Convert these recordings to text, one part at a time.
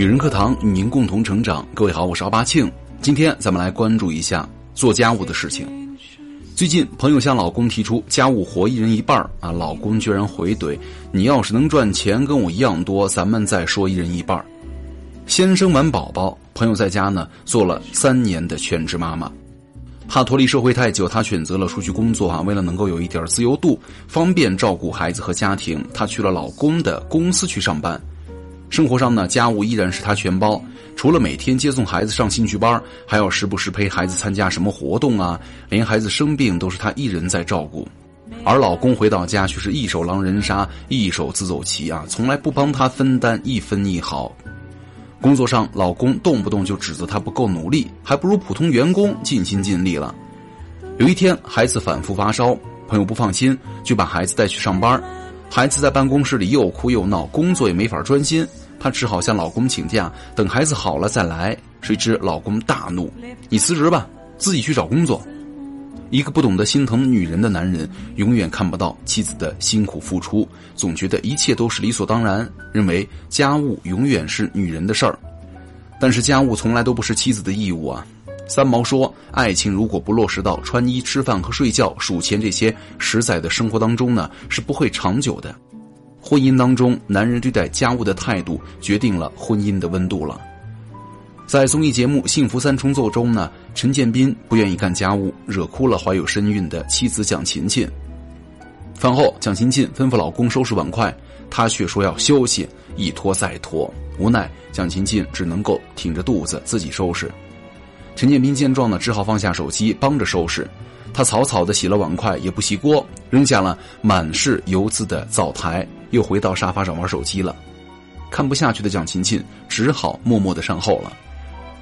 女人课堂与您共同成长。各位好，我是奥巴庆。今天咱们来关注一下做家务的事情。最近朋友向老公提出家务活一人一半啊，老公居然回怼：“你要是能赚钱跟我一样多，咱们再说一人一半。”先生完宝宝，朋友在家呢做了三年的全职妈妈，怕脱离社会太久，她选择了出去工作啊。为了能够有一点自由度，方便照顾孩子和家庭，她去了老公的公司去上班。生活上呢，家务依然是她全包，除了每天接送孩子上兴趣班，还要时不时陪孩子参加什么活动啊，连孩子生病都是她一人在照顾，而老公回到家却是一手狼人杀，一手自走棋啊，从来不帮她分担一分一毫。工作上，老公动不动就指责她不够努力，还不如普通员工尽心尽力了。有一天，孩子反复发烧，朋友不放心，就把孩子带去上班。孩子在办公室里又哭又闹，工作也没法专心。她只好向老公请假，等孩子好了再来。谁知老公大怒：“你辞职吧，自己去找工作。”一个不懂得心疼女人的男人，永远看不到妻子的辛苦付出，总觉得一切都是理所当然，认为家务永远是女人的事儿。但是家务从来都不是妻子的义务啊。三毛说：“爱情如果不落实到穿衣、吃饭和睡觉、数钱这些实在的生活当中呢，是不会长久的。婚姻当中，男人对待家务的态度决定了婚姻的温度了。”在综艺节目《幸福三重奏》中呢，陈建斌不愿意干家务，惹哭了怀有身孕的妻子蒋勤勤。饭后，蒋勤勤吩咐老公收拾碗筷，他却说要休息，一拖再拖。无奈，蒋勤勤只能够挺着肚子自己收拾。陈建斌见状呢，只好放下手机帮着收拾。他草草的洗了碗筷，也不洗锅，扔下了满是油渍的灶台，又回到沙发上玩手机了。看不下去的蒋勤勤只好默默的善后了。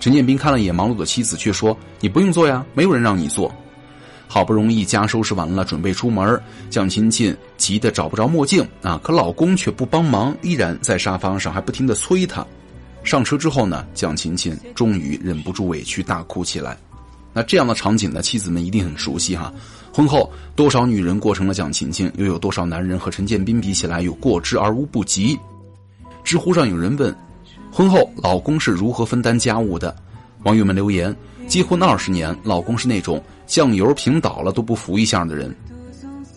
陈建斌看了眼忙碌的妻子，却说：“你不用做呀，没有人让你做。”好不容易家收拾完了，准备出门，蒋勤勤急得找不着墨镜啊！可老公却不帮忙，依然在沙发上还不停的催她。上车之后呢，蒋勤勤终于忍不住委屈大哭起来。那这样的场景呢，妻子们一定很熟悉哈。婚后多少女人过成了蒋勤勤，又有多少男人和陈建斌比起来有过之而无不及？知乎上有人问：婚后老公是如何分担家务的？网友们留言：结婚二十年，老公是那种酱油瓶倒了都不扶一下的人。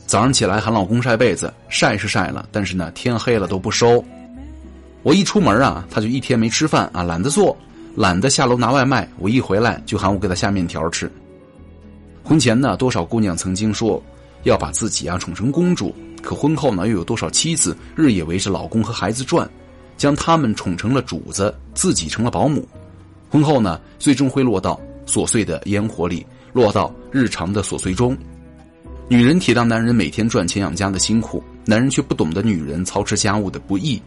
早上起来喊老公晒被子，晒是晒了，但是呢，天黑了都不收。我一出门啊，他就一天没吃饭啊，懒得做，懒得下楼拿外卖。我一回来就喊我给他下面条吃。婚前呢，多少姑娘曾经说要把自己啊宠成公主，可婚后呢，又有多少妻子日夜围着老公和孩子转，将他们宠成了主子，自己成了保姆。婚后呢，最终会落到琐碎的烟火里，落到日常的琐碎中。女人体谅男人每天赚钱养家的辛苦，男人却不懂得女人操持家务的不易。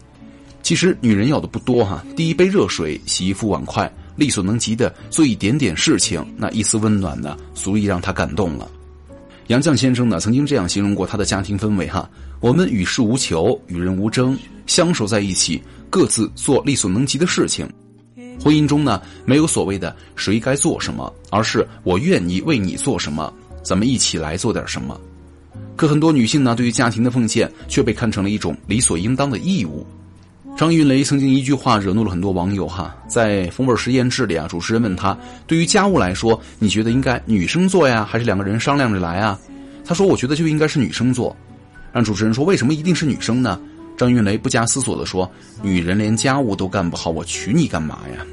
其实女人要的不多哈，第一杯热水、洗衣服、碗筷，力所能及的做一点点事情，那一丝温暖呢，足以让她感动了。杨绛先生呢，曾经这样形容过他的家庭氛围哈：我们与世无求，与人无争，相守在一起，各自做力所能及的事情。婚姻中呢，没有所谓的谁该做什么，而是我愿意为你做什么，咱们一起来做点什么。可很多女性呢，对于家庭的奉献却被看成了一种理所应当的义务。张云雷曾经一句话惹怒了很多网友哈，在风味实验室里啊，主持人问他，对于家务来说，你觉得应该女生做呀，还是两个人商量着来啊？他说，我觉得就应该是女生做。让主持人说，为什么一定是女生呢？张云雷不加思索地说，女人连家务都干不好，我娶你干嘛呀？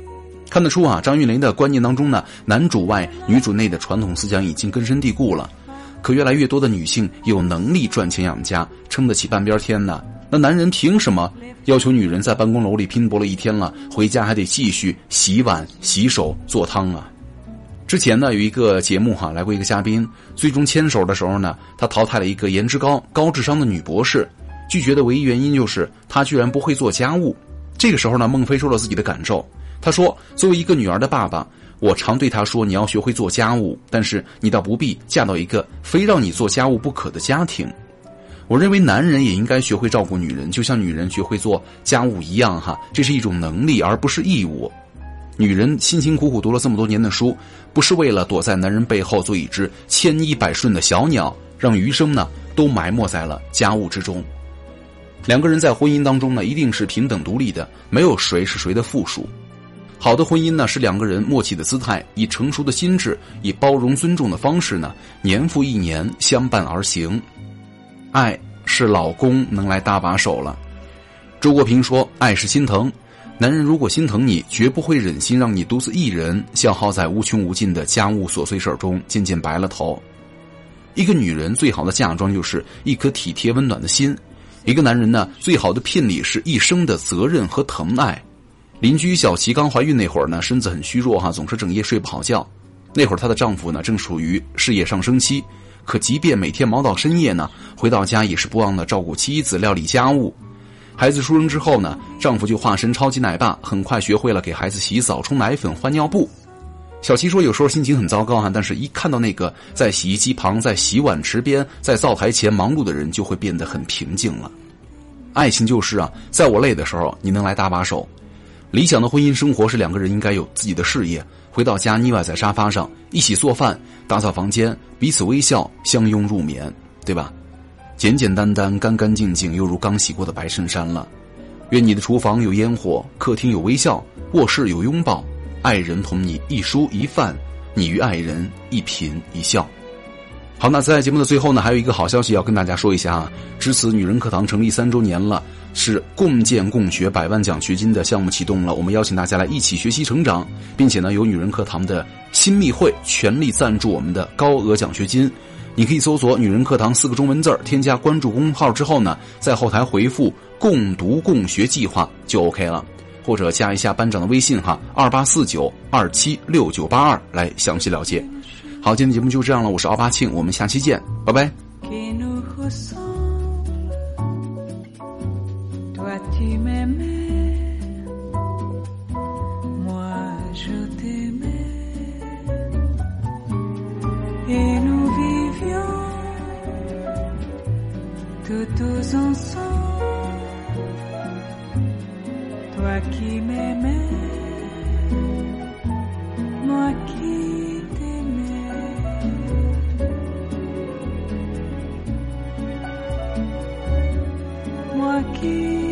看得出啊，张云雷的观念当中呢，男主外女主内的传统思想已经根深蒂固了。可越来越多的女性有能力赚钱养家，撑得起半边天呢。那男人凭什么要求女人在办公楼里拼搏了一天了，回家还得继续洗碗、洗手、做汤啊？之前呢，有一个节目哈，来过一个嘉宾，最终牵手的时候呢，他淘汰了一个颜值高、高智商的女博士，拒绝的唯一原因就是她居然不会做家务。这个时候呢，孟非说了自己的感受，他说：“作为一个女儿的爸爸，我常对她说，你要学会做家务，但是你倒不必嫁到一个非让你做家务不可的家庭。”我认为男人也应该学会照顾女人，就像女人学会做家务一样，哈，这是一种能力，而不是义务。女人辛辛苦苦读了这么多年的书，不是为了躲在男人背后做一只千依百顺的小鸟，让余生呢都埋没在了家务之中。两个人在婚姻当中呢，一定是平等独立的，没有谁是谁的附属。好的婚姻呢，是两个人默契的姿态，以成熟的心智，以包容尊重的方式呢，年复一年相伴而行。是老公能来搭把手了。周国平说：“爱是心疼，男人如果心疼你，绝不会忍心让你独自一人消耗在无穷无尽的家务琐碎事中，渐渐白了头。一个女人最好的嫁妆就是一颗体贴温暖的心。”一个男人呢，最好的聘礼是一生的责任和疼爱。邻居小琪刚怀孕那会儿呢，身子很虚弱哈，总是整夜睡不好觉。那会儿她的丈夫呢，正属于事业上升期，可即便每天忙到深夜呢，回到家也是不忘的照顾妻子、料理家务。孩子出生之后呢，丈夫就化身超级奶爸，很快学会了给孩子洗澡、冲奶粉、换尿布。小琪说：“有时候心情很糟糕哈，但是一看到那个在洗衣机旁、在洗碗池边、在灶台前忙碌的人，就会变得很平静了。爱情就是啊，在我累的时候，你能来搭把手。理想的婚姻生活是两个人应该有自己的事业，回到家腻歪在沙发上，一起做饭、打扫房间，彼此微笑，相拥入眠，对吧？简简单单、干干净净，犹如刚洗过的白衬衫了。愿你的厨房有烟火，客厅有微笑，卧室有拥抱。”爱人同你一蔬一饭，你与爱人一颦一笑。好，那在节目的最后呢，还有一个好消息要跟大家说一下啊！至此，女人课堂成立三周年了，是共建共学百万奖学金的项目启动了。我们邀请大家来一起学习成长，并且呢，由女人课堂的新密会全力赞助我们的高额奖学金。你可以搜索“女人课堂”四个中文字儿，添加关注公众号之后呢，在后台回复“共读共学计划”就 OK 了。或者加一下班长的微信哈，二八四九二七六九八二来详细了解。好，今天节目就这样了，我是奥巴庆，我们下期见，拜拜。toi qui m'aimais, aqui.